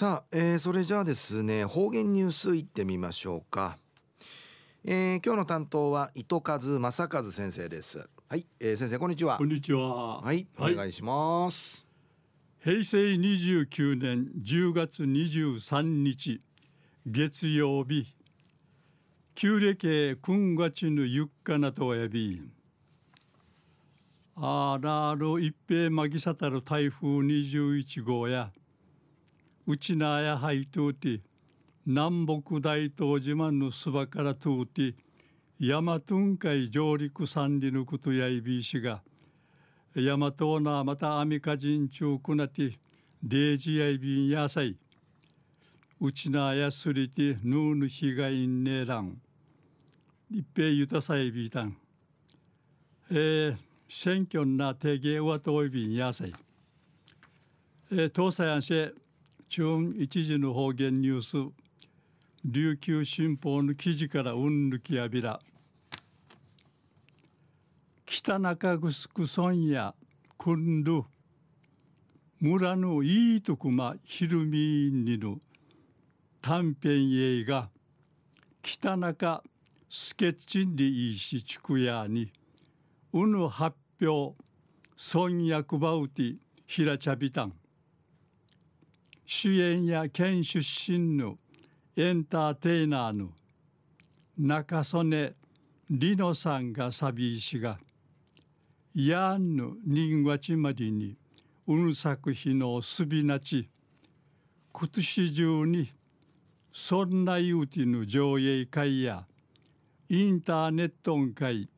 さあ、えー、それじゃあですね方言ニュースいってみましょうか、えー、今日の担当は糸数正和先生です。はい、えー、先生こんにちは。こんにちは。はい、はい、お願いします。平成29年10月23日月曜日旧暦君月のゆっかなとやびあらる一平まぎさたる台風21号やうちなやはいとうて南北大東島のすばからとうて大和海上陸三里のことやいびしが大和なまたアミカ人中くなてデージやいびんやさいうちなやすりてぬうぬひがいんねらん一平ゆたさいびたんえー、選挙な提言はといびんやさいえー、東西安市中一時の方言ニュース。琉球新報の記事からうんぬきやびら。北中城村やくんる村のいいとこまひるみにぬ短編映画。北中スケッチンでいいしちくやに。うぬ発表。村役場うてひらちゃびたん主演や県出身のエンターテイナーの中曽根里乃さんがサビーしがやんぬ人話ちまりにうぬ作品のすびなち今年中にそんないうての上映会やインターネットん会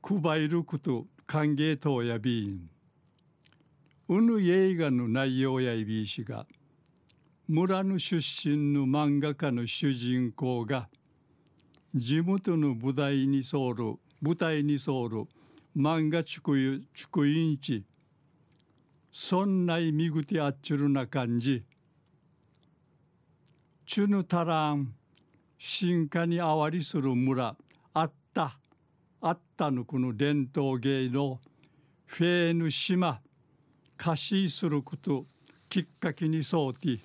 配ること歓迎等やびん。うぬ映画の内容やいびいしが村の出身の漫画家の主人公が地元の舞台に沿る舞台に沿る漫画ちくゆちくいんちそんないみぐてあっちゅるな感じちゅぬたらん進化にあわりする村あったあったのこの伝統芸のフェーヌ島貸しすることきっかけにそうて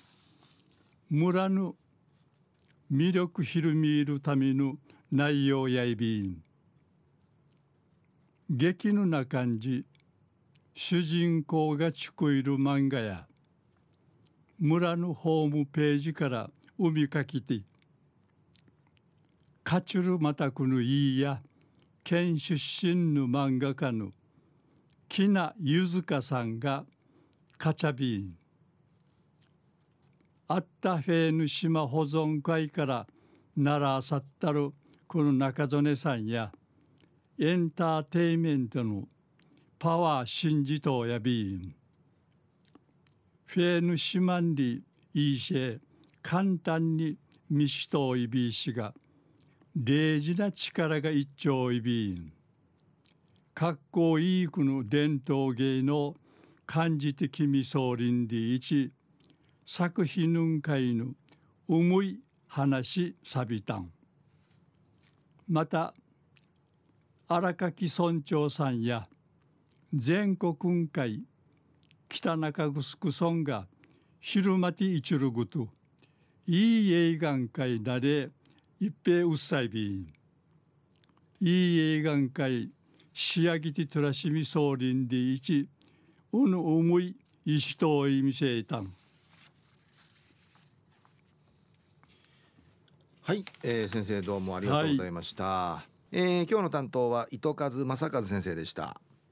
村の魅力ひるみるための内容やいびん劇のな感じ主人公がちくいる漫画や村のホームページから海かきてカチュルマタクのいいや県出身の漫画家のきなゆずかさんがカチャビーン。あったフェーヌ島保存会から奈良さったるこの中曽根さんやエンターテイメントのパワー信じとやびんフェーヌ島にいいし簡単に見しといびいしが大事な力が一丁いびんかっこいいくの伝統芸の感じ的みそうりんで一作品ぬんかいぬ重い話さびたん。また荒垣村長さんや全国雲海北中城村が昼間ていちるぐといい映画会なれ一平うっさいびん。いい映画会仕上げてとらしみ総林で一うぬ思い石といみせいたん。はい、えー、先生どうもありがとうございました、はい、えー、今日の担当は糸数正和先生でした